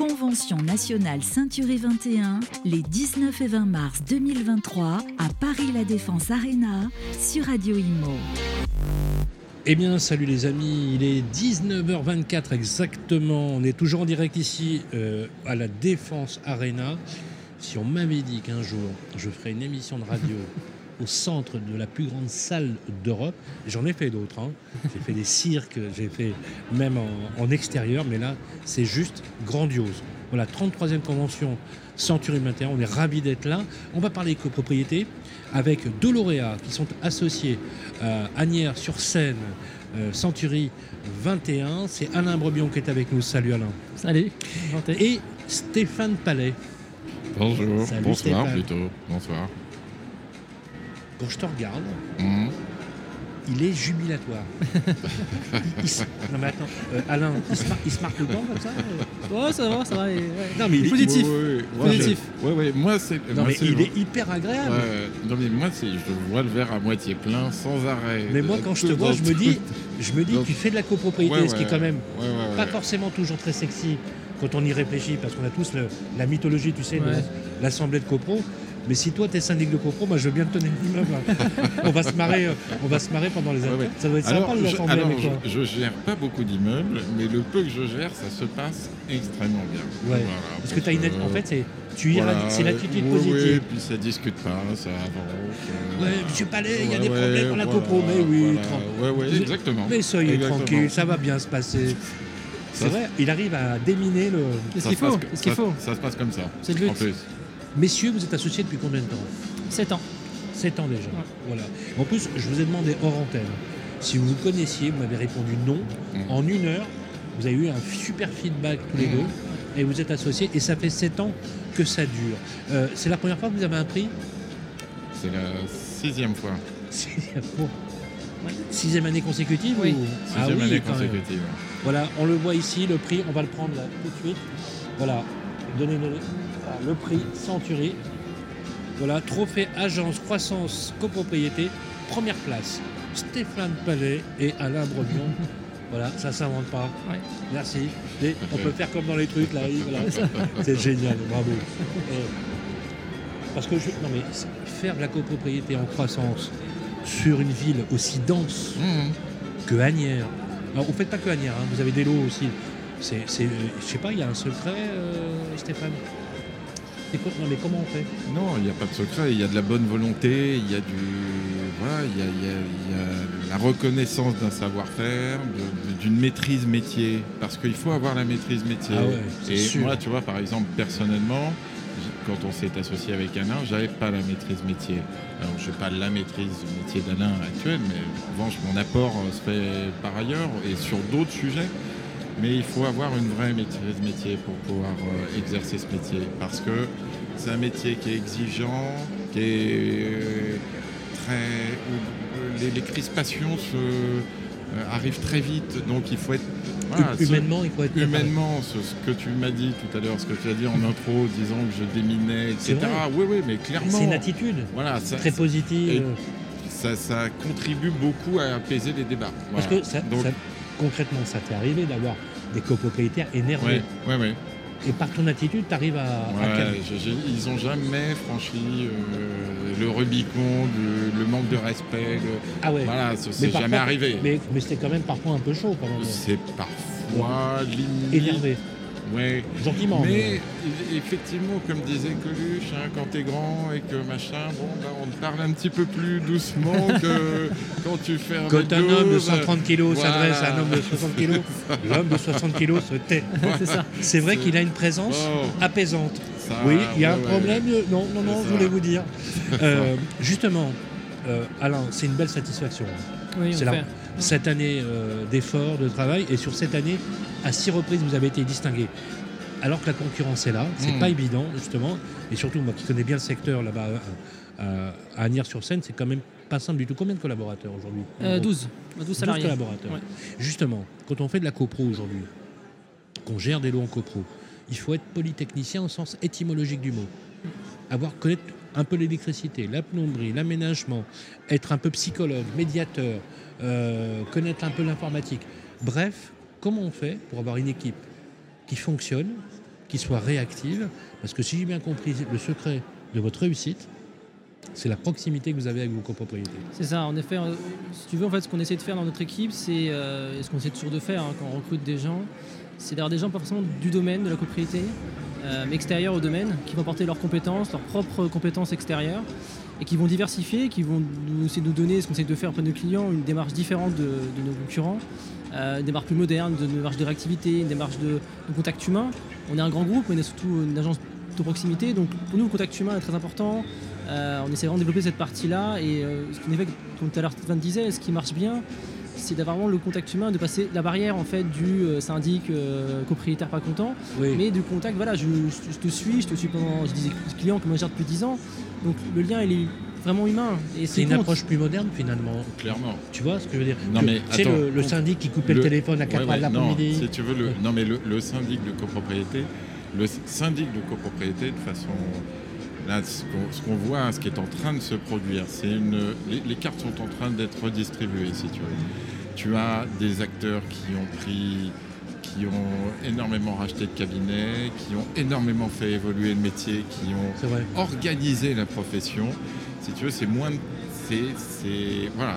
Convention nationale Ceinturée 21, les 19 et 20 mars 2023 à Paris La Défense Arena sur Radio Imo. Eh bien, salut les amis, il est 19h24 exactement. On est toujours en direct ici euh, à la Défense Arena. Si on m'avait dit qu'un jour je ferais une émission de radio au centre de la plus grande salle d'Europe, j'en ai fait d'autres. hein. J'ai fait des cirques, j'ai fait même en, en extérieur, mais là, c'est juste grandiose. Voilà, 33e convention Century 21, on est ravis d'être là. On va parler copropriété avec deux lauréats qui sont associés à Agnières-sur-Seine, euh, Century 21. C'est Alain Brebion qui est avec nous. Salut Alain. Salut, enchanté. Et Stéphane Palais. Bonjour, Salut, bonsoir Stéphane. plutôt, bonsoir. Quand je te regarde, Mhm. il est jubilatoire. Il- il se- Non mais attends, euh, Alain, il se, mar- il se marque le temps comme ça euh Ouais, ça va, ça va. ouais. Non mais il est, Positif. Ouais, ouais, Positif. je- Ouais, ouais, moi c'est. non, moi, mais c'est il le- est hyper agréable. Ouais, non mais moi c'est, je vois le verre à moitié plein sans arrêt. Mais moi, quand je te vois, je me dis, je me dis, tu fais de la copropriété, Ouais, ce qui est quand même ouais, ouais, pas forcément toujours très sexy quand on y réfléchit, parce qu'on a tous le- la mythologie, tu sais, de l'assemblée de copro. Mais si toi, tu es syndic de copro, moi, je veux bien te donner l'immeuble. on va se marrer, euh, on va se marrer pendant les années. ouais. Ça doit être Alors, sympa de alors, avec toi. je, je gère pas beaucoup d'immeubles, mais le peu que je gère, ça se passe extrêmement bien. Ouais. Voilà, Parce que tu as une, en fait, c'est, tu voilà, c'est l'attitude ouais, positive. Ouais, puis ça discute pas, ça avance. euh, Ouais, monsieur Palais, il y a ouais, des problèmes dans la copro. Mais oui, voilà, tran- ouais, ouais, Vous- exactement. mais soyez Exactement. tranquille, ça va bien se passer. C'est Ça- vrai, il arrive à déminer le. C'est ce Ça qu'il se passe faut. ça- faut. Ça se passe comme ça. C'est le but. En plus. Messieurs, vous êtes associés depuis combien de temps 7 ans. 7 ans déjà. Voilà. En plus, je vous ai demandé hors antenne si vous vous connaissiez, vous m'avez répondu non. Mm. En une heure, vous avez eu un super feedback tous les Mm. deux et vous êtes associés et ça fait 7 ans que ça dure. Euh, c'est la première fois que vous avez un prix C'est la sixième fois. Sixième fois. Sixième année consécutive Oui. ou- Ah Sixième oui, année consécutive. Voilà, on le voit ici, le prix, on va le prendre là tout de suite. Voilà, donnez-nous le, prix Century. Voilà, trophée agence croissance copropriété, première place. Stéphane Palais et Alain Brebion. voilà, ça s'invente pas. Ouais. Merci. Et on peut faire comme dans les trucs là. voilà. C'est génial, bravo. Euh, parce que je, non mais faire de la copropriété en croissance sur une ville aussi dense Mhm. que Agnières. Alors, vous faites pas que Agnières, hein, vous avez des lots aussi. C'est, c'est, euh, je sais pas, il y a un secret, euh, Stéphane? C'est quoi- Non, mais comment on fait? Non, il n'y a pas de secret, il y a de la bonne volonté, il y a du. Voilà, il y a, il y a- il y a la reconnaissance d'un savoir-faire, d'une maîtrise métier. Parce qu'il faut avoir la maîtrise métier. Ah ouais, Et sûr. moi, tu vois, par exemple, personnellement, quand on s'est associé avec Alain, j'avais pas la maîtrise métier. Alors, je n'ai pas la maîtrise métier d'Alain actuel, mais en revanche, mon apport euh, se fait par ailleurs et sur d'autres sujets. Mais il faut avoir une vraie maîtrise métier pour pouvoir euh, exercer ce métier. Parce que c'est un métier qui est exigeant, qui est très. où les, les crispations se, euh, arrivent très vite. Donc il faut être. voilà, ce- Humainement, il faut être. Humainement, ce, ce que tu m'as dit tout à l'heure, ce que tu as dit en intro, disant que je déminais, etc. Oui, oui, mais clairement. C'est une attitude Voilà, ça, très positive. ça, ça contribue beaucoup à apaiser les débats. Parce que ça, Donc, ça- concrètement, ça t'est arrivé d'avoir des copropriétaires énervés. ouais, ouais, ouais. Et par ton attitude, tu arrives à, à Ouais, calmer. je- je- ils n'ont jamais franchi euh, le Rubicon, du- le manque de respect. le- Ah ouais. Voilà, c'est jamais arrivé. Mais, mais c'était quand même parfois un peu chaud. C'est parfois limite. Énervé. Ouais. Gentiment. Mais e- effectivement, comme disait Coluche, hein, quand t'es grand et que machin, bon, bah, on te parle un petit peu plus doucement que quand tu fais un Quand un homme de douze. 130 kg voilà. s'adresse à un homme de 60 kg, l'homme de 60 kg se tait. c'est ça. C'est vrai qu'il a une présence Oh, apaisante. ça, Oui, il y a ouais, un ouais. problème. euh, Non, non, non, C'est je voulais vous dire. Euh, justement, euh, Alain, c'est une belle satisfaction. Oui, C'est on la- fait. Cette année euh, d'efforts, de travail, et sur cette année, à six reprises, vous avez été distingué. Alors que la concurrence est là, c'est Mm. pas évident, justement. Et surtout, moi qui connais bien le secteur là-bas euh, à, Agnières-sur-Seine, c'est quand même pas simple du tout. Combien de collaborateurs aujourd'hui Euh, 12. 12 12 salariés. collaborateurs. Ouais. Justement, quand on fait de la copro aujourd'hui, qu'on gère des lots en copro, il faut être polytechnicien au sens étymologique du mot. Avoir connaître un peu l'électricité, la plomberie, l'aménagement, être un peu psychologue, médiateur, euh, connaître un peu l'informatique. Bref, comment on fait pour avoir une équipe qui fonctionne, qui soit réactive? Parce que si j'ai bien compris, le secret de votre réussite, c'est la proximité que vous avez avec vos copropriétés. C'est ça, en effet. euh, Si tu veux, en fait, ce qu'on essaie de faire dans notre équipe, c'est euh, ce qu'on essaie toujours de faire hein, quand on recrute des gens, c'est d'avoir des gens pas forcément du domaine de la propriété, euh, mais extérieurs au domaine, qui vont porter leurs compétences, leurs propres compétences extérieures, et qui vont diversifier, qui vont nous essayer de nous donner ce qu'on essaie de faire auprès de nos clients, une démarche différente de, nos concurrents, euh, une démarche plus moderne, de- une démarche de réactivité, une démarche de, contact humain. On est un grand groupe, on est surtout une agence de proximité, donc pour nous, le contact humain est très important. Euh, on essaie vraiment de développer cette partie-là, et ce qu'en effet, comme tout à l'heure Stéphane disait, ce qui marche bien, c'est d'avoir vraiment le contact humain, de passer la barrière en fait du euh, syndic euh, copropriétaire pas content, Oui. mais du contact, voilà, je, je- je te suis, je te suis pendant, je disais client que moi je gère depuis 10 ans, donc le lien il est vraiment humain. Et C'est une compte. approche plus moderne finalement. Clairement. Tu vois ce que je veux dire Non, Que- mais Tu sais, attends, le, syndic qui coupait le, Le- téléphone à 4 Ouais, heures de ouais, l'après-midi. si tu veux, le, Ouais. non mais le, le syndic de copropriété, le syndic de copropriété, de façon, là, ce qu'on voit, ce qui est en train de se produire, c'est une, les, les cartes sont en train d'être redistribuées, si tu veux. Tu as des acteurs qui ont pris, qui ont énormément racheté de cabinets, qui ont énormément fait évoluer le métier, qui ont organiser la profession, si tu veux, c'est moins, c'est, voilà,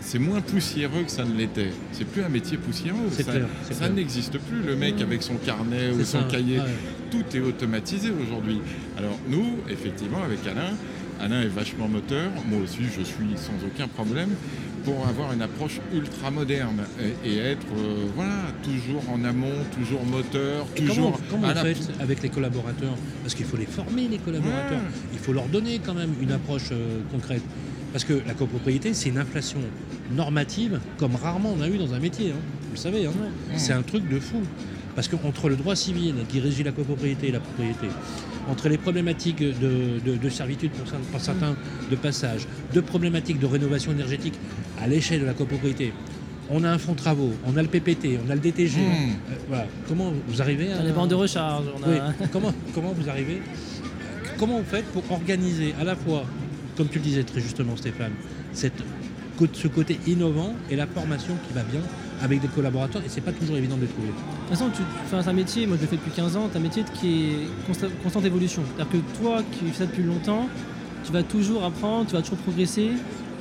c'est moins poussiéreux que ça ne l'était. C'est plus un métier poussiéreux. Ça, ça n'existe plus. Le mec avec son carnet ou son ça, cahier, ouais. Tout est automatisé aujourd'hui. Alors nous, effectivement, avec Alain, Alain est vachement moteur. Moi aussi, je suis sans aucun problème pour avoir une approche ultra moderne et, et être, euh, voilà, toujours en amont, toujours moteur, Et comment, toujours comment à vous faites avec les collaborateurs? Parce qu'il faut les former, les collaborateurs. Ouais. Il faut leur donner quand même une approche euh, concrète. Parce que la copropriété, c'est une inflation normative comme rarement on a eu dans un métier. hein. Vous le savez, hein. c'est un truc de fou. Parce qu'entre le droit civil qui régit la copropriété et la propriété, entre les problématiques de, de- de servitude pour, cer- pour certains de passage, de problématiques de rénovation énergétique à l'échelle de la copropriété, on a un fonds travaux, on a le PPT, on a le DTG. Mmh. Euh, voilà. Comment vous arrivez à. On a les bandes de recharge, on a- Oui. comment, comment vous arrivez Comment vous faites pour organiser à la fois, comme tu le disais très justement Stéphane, cette, ce côté innovant et la formation qui va bien avec des collaborateurs et c'est pas toujours évident de les trouver. De toute façon, tu c'est un métier, moi je le fais depuis 15 ans, c'est un métier qui est consta- constante évolution. C'est-à-dire que toi qui fais ça depuis longtemps, tu vas toujours apprendre, tu vas toujours progresser,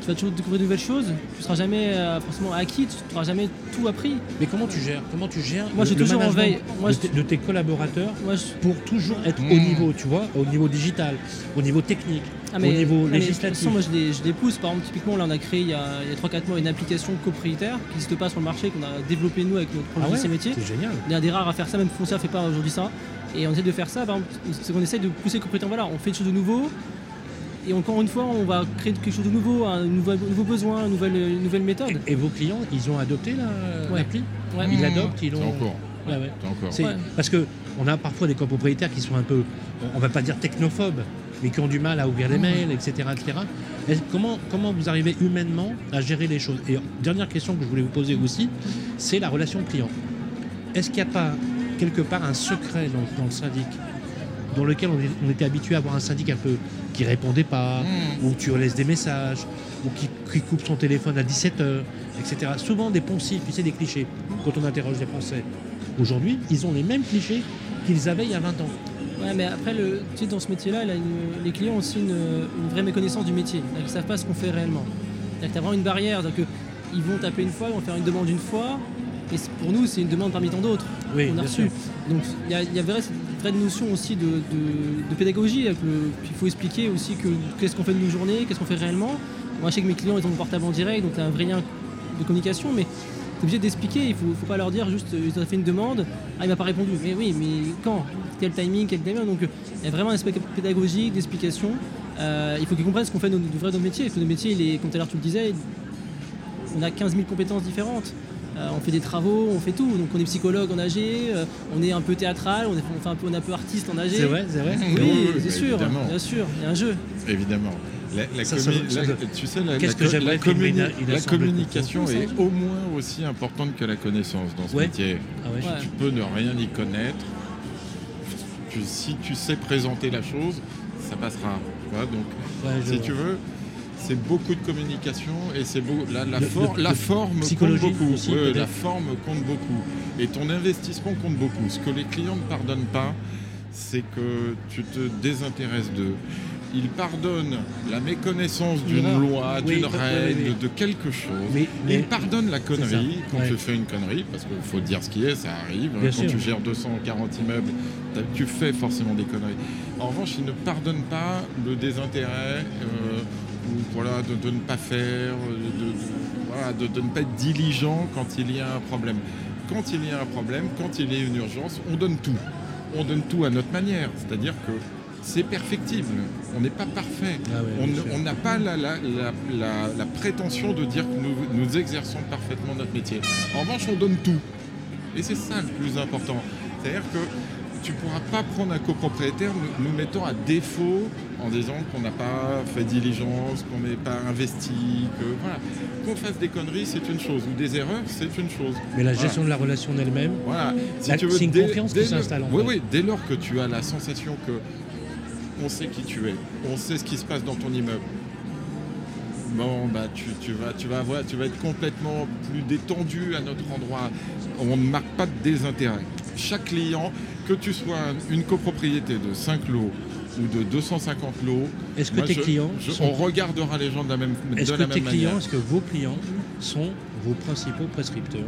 tu vas toujours découvrir de nouvelles choses, tu ne seras jamais euh, forcément acquis, tu n'auras jamais tout appris. Mais comment tu gères Comment tu gères Moi, le- je le toujours en veille. Moi, de, je- tes- de tes collaborateurs Moi, je- pour toujours être Mmh. au niveau, tu vois, au niveau digital, au niveau technique, Ah, au niveau ah, mais de toute législatif. façon, moi je les, je les pousse. Par exemple, typiquement, là on a créé il y a, il y a 3-4 mois une application copropriétaire qui n'existe pas sur le marché, qu'on a développé nous avec notre Ah projet ouais, lycée métier. c'est génial. On est un des rares à faire ça, même Foncia fait pas aujourd'hui ça. Et on essaie de faire ça, par exemple, c'est qu'on essaie de pousser les copropriétaires. Voilà, on fait des choses de nouveau. Et encore une fois, on va créer quelque chose de nouveau, un nouveau, nouveau besoin, une nouvelle, une nouvelle méthode. Et vos clients, ils ont adopté la- Ouais. l'appli Ouais. Ils l'adoptent, ils l'ont. C'est en cours. C'est- Ouais. Parce que on a parfois des copropriétaires qui sont un peu, on va pas dire technophobes, mais qui ont du mal à ouvrir les mails, etc. etc. Et comment, comment vous arrivez humainement à gérer les choses? Et dernière question que je voulais vous poser aussi, c'est la relation client. Est-ce qu'il n'y a pas quelque part un secret dans, dans le syndic dans lequel on, est- on était habitué à avoir un syndic un peu qui répondait pas, Mmh. ou tu laisses des messages, ou qui, qui coupe son téléphone à 17h, etc. Souvent des poncifs, tu sais, des clichés, quand on interroge les Français. Aujourd'hui, ils ont les mêmes clichés qu'ils avaient il y a 20 ans. Ouais, mais après, le, tu sais, dans ce métier-là, les clients ont aussi une, une vraie méconnaissance du métier. Qu'ils ne savent pas ce qu'on fait réellement. Tu as vraiment une barrière. C'est-à-dire qu'ils vont taper une fois, ils vont faire une demande une fois. Et pour nous, c'est une demande parmi tant d'autres Oui, qu'on a sûr. Donc il y y a vraie, notion aussi de, pédagogie. le- Il faut expliquer aussi que qu'est-ce qu'on fait de nos journées, qu'est-ce qu'on fait réellement. Moi, je sais que mes clients, ils ont mon portable en direct, donc tu un vrai lien de communication. Mais tu es obligé d'expliquer. Il ne faut, pas leur dire juste, ils ont fait une demande, ah, il m'a pas répondu. Mais oui, mais quand? Quel timing, quel timing Donc il y a vraiment un aspect pédagogique, d'explication. Euh, il faut qu'ils comprennent ce qu'on fait de, de vrai dans le métier. Parce que le métier, il est, comme tout à l'heure tu le disais, on a 15 000 compétences différentes. Euh, on fait des travaux, on fait tout. Donc on est psychologue en AG, euh, on est un peu théâtral, on est, on fait un peu, on est un peu artiste en AG. C'est vrai, c'est vrai. Oui, Oui, c'est sûr, évidemment. bien sûr, il y a un jeu. Évidemment. La, la Ça, commu- ça- la- ça- tu sais, la, Qu'est-ce la que co- j'aimerais la filmer communi- une- une la assemblée de communication est au moins aussi importante que la connaissance dans ce Ouais. métier. Ah ouais. Ouais. Tu peux ne rien y connaître. Tu- si tu sais présenter la chose, ça passera. tu vois, donc, Ouais, si vois. tu veux, c'est beaucoup de communication et c'est beau, la, la, Le- for- le- la le forme compte beaucoup. aussi, Ouais, peut-être. la forme compte beaucoup. Et ton investissement compte beaucoup. Ce que les clients ne pardonnent pas, c'est que tu te désintéresses d'eux. Ils pardonnent la méconnaissance Une d'une loi, Oui, d'une oui, règle, oui. de quelque chose. Mais, mais Ils pardonnent la connerie quand ouais. tu fais une connerie, parce qu'il faut dire ce qui est, ça arrive. Bien quand sûr. tu gères 240 immeubles, tu fais forcément des conneries. En revanche, ils ne pardonnent pas le désintérêt, euh, voilà, de, de ne pas faire, euh, de, de- voilà, de- de ne pas être diligent quand il y a un problème. Quand il y a un problème, quand il y a une urgence, on donne tout. On donne tout à notre manière, c'est-à-dire que c'est perfectible. On n'est pas parfait. Ah On n'a pas la, la- la- la- la prétention de dire que nous, nous exerçons parfaitement notre métier. En revanche, on donne tout. Et c'est ça le plus important. C'est-à-dire que tu ne pourras pas prendre un copropriétaire nous, nous mettant à défaut en disant qu'on n'a pas fait diligence, qu'on n'est pas investi, que voilà. Qu'on fasse des conneries, c'est une chose, ou des erreurs, c'est une chose. mais la Voilà. gestion de la relation elle-même, Voilà. Si c'est une dès- confiance qui dès le- s'installe, en Oui, fait. oui. Dès lors que tu as la sensation que on sait qui tu es, on sait ce qui se passe dans ton immeuble. Bon, bah, tu, tu vas, tu, vas avoir, tu vas être complètement plus détendu à notre endroit. On ne marque pas de désintérêt. Chaque client, que tu sois une copropriété de 5 lots ou de 250 lots, est-ce que moi, tes je- clients je- sont- on regardera les gens de la même, de Est-ce la que même tes clients, manière. est-ce que vos clients sont vos principaux prescripteurs?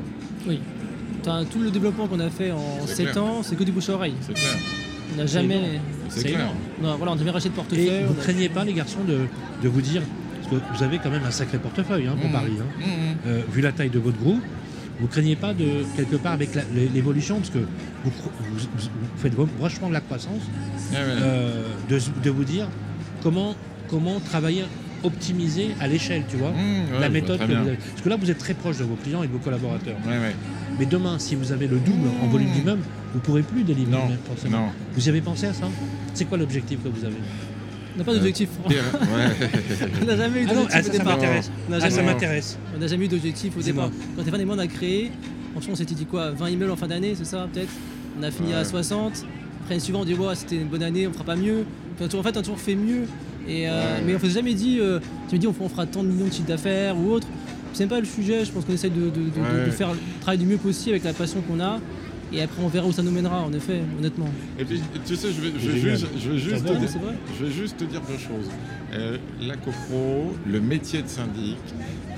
Oui. T'as tout le développement qu'on a fait en C'est 7 clair. ans, c'est que du bouche à oreille. C'est clair. On n'a jamais. C'est C'est clair. énorme. Non, voilà, on jamais racheté de Et portefeuille. vous a- craignez pas, les garçons, de, de vous dire, parce que vous avez quand même un sacré portefeuille hein, pour Mhm. Paris, hein. Mhm. Euh, vu la taille de votre groupe, vous craignez pas de, quelque part, avec l'évolution, parce que vous, vous- vous faites vachement de la croissance, ouais. euh, de, de vous dire comment, comment travailler, optimiser à l'échelle, tu vois ouais, je la méthode que vous avez. Parce que là, vous êtes très proche de vos clients et de vos collaborateurs. Ouais, ouais. Mais demain, si vous avez le double en volume Mmh. d'immeuble, vous ne pourrez plus délivrer Non, forcément. non. Vous y avez pensé à ça? C'est quoi l'objectif que vous avez? N'a pas d'objectif. Ouais. on n'a jamais eu Ah d'objectif ah, au ça, ça départ. m'intéresse. On n'a Ah, jamais, m'intéresse. on n'a jamais eu d'objectif au départ. Quand Stéphane et moi on a créé, franchement on s'était dit quoi 20 immeubles en fin d'année, c'est ça peut-être On a fini Ouais. à 60. Après l'année suivante on dit ouais, c'était une bonne année, on fera pas mieux. Puis, en fait on a toujours fait mieux. Et, euh, Ouais. Mais on s'est jamais dit, euh, tu me dis on, on fera tant de millions de chiffres d'affaires ou autre. C'est même pas le sujet, je pense qu'on essaie de, de- de- de- Ouais. de faire le travail du mieux possible avec la passion qu'on a. Et après on verra où ça nous mènera en effet, honnêtement. Et puis, tu sais, je vais, je juste, je vais juste te dire, je vais juste te dire deux choses. Euh, la copro, le métier de syndic,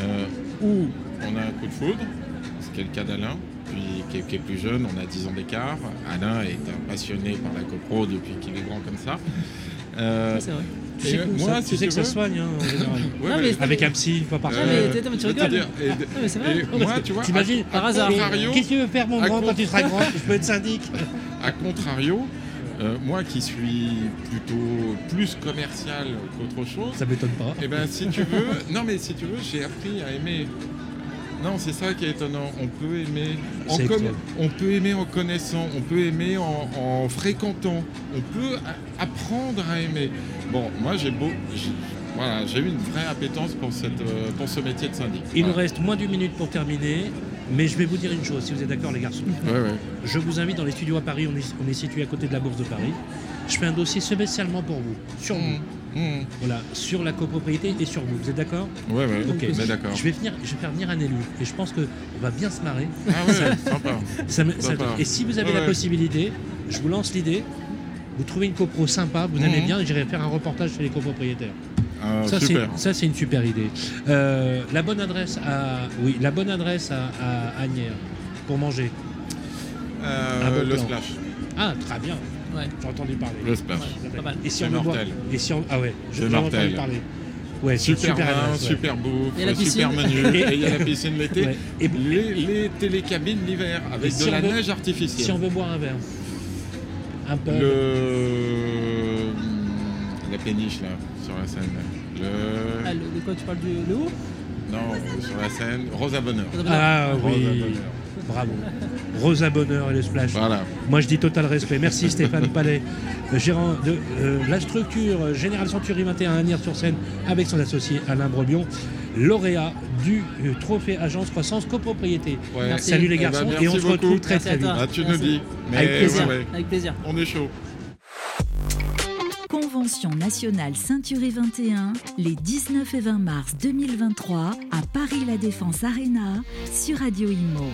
euh, où on a un coup de foudre, ce qui est le cas d'Alain, puis qui est, qui est plus jeune, on a 10 ans d'écart. Alain est un passionné par la copro depuis qu'il est grand comme ça. Euh, Ouais, c'est vrai. Tu sais, que, moi, ça, si tu sais que ça veux- se soigne, hein, en général. ouais, Non, mais- Avec un psy, une fois par Ah, mais euh, t'es- mais tu rigoles. dire, et- Non, mais c'est vrai. et moi, tu vois, T'imagines Par à hasard. contrario, Qu'est-ce que tu veux faire, mon grand, quand tu seras grand Je peux être syndic. A contrario, euh, moi qui suis plutôt plus commercial qu'autre chose, Ça m'étonne pas. eh ben si tu veux, non mais si tu veux, j'ai appris à aimer. Non, c'est ça qui est étonnant. On peut aimer, en C'est com- excellent. on peut aimer en connaissant, on peut aimer en, en fréquentant, on peut apprendre à aimer. Bon, moi j'ai beau, voilà, j'ai eu une vraie appétence pour cette, euh, pour ce métier de syndic. Il nous reste moins d'une minute pour terminer, mais je vais vous dire une chose, si vous êtes d'accord, les garçons. Ouais, ouais. Je vous invite dans les studios à Paris, on est, on est situé à côté de la Bourse de Paris. Je fais un dossier spécialement pour vous, sur vous. Mmh, mmh. Voilà, sur la copropriété et sur vous. Vous êtes d'accord Ouais, ouais. Ok. On est d'accord. Je vais, venir, je vais faire venir un élu et je pense qu'on va bien se marrer. Ah ouais, sympa. Ça me- ça- Sympa. et si vous avez Ouais, la possibilité, je vous lance l'idée, vous trouvez une copro sympa, vous aimez Mhm. bien, et j'irai faire un reportage chez les copropriétaires. Ah, ça, c'est, une super idée. Euh, la bonne adresse à, oui, la bonne adresse à, à Agnières pour manger. Euh, le plan. splash. Ah, très bien. Ouais. J'ai entendu parler. Le splash. Ouais, pas mal. Et si on mortel. Et si on... Ah ouais, j'ai entendu parler. Ouais, Super, super vin, adresse, ouais. super bouffe, Et la super piscine. menu, et il y a la piscine l'été. Ouais. Et, Les, les télécabines l'hiver avec si de la veut- neige artificielle. si on veut boire un verre, un peu. Le... La péniche là, sur la Seine. Le... Ah, le- de quoi tu parles du le haut? Non, sur la Seine, Rosa Bonheur. Ah Rosa oui, Bonheur. Bravo. Rosa Bonheur et le splash. Voilà. Moi, je dis total respect. Merci Stéphane Palais, gérant de euh, la structure euh, Général Century 21 à Agnières-sur-Seine, avec son associé Alain Brebion, lauréat du euh, trophée Agence Croissance Copropriété. Ouais. Merci. Salut les Eh ben, garçons, merci et on se retrouve très très à vite. Ah, tu nous Merci. dis. Mais Avec plaisir. ouais, ouais, Avec plaisir. on est chaud. Convention nationale Ceinturée 21 les 19 et 20 mars 2023 à Paris La Défense Arena sur Radio Imo.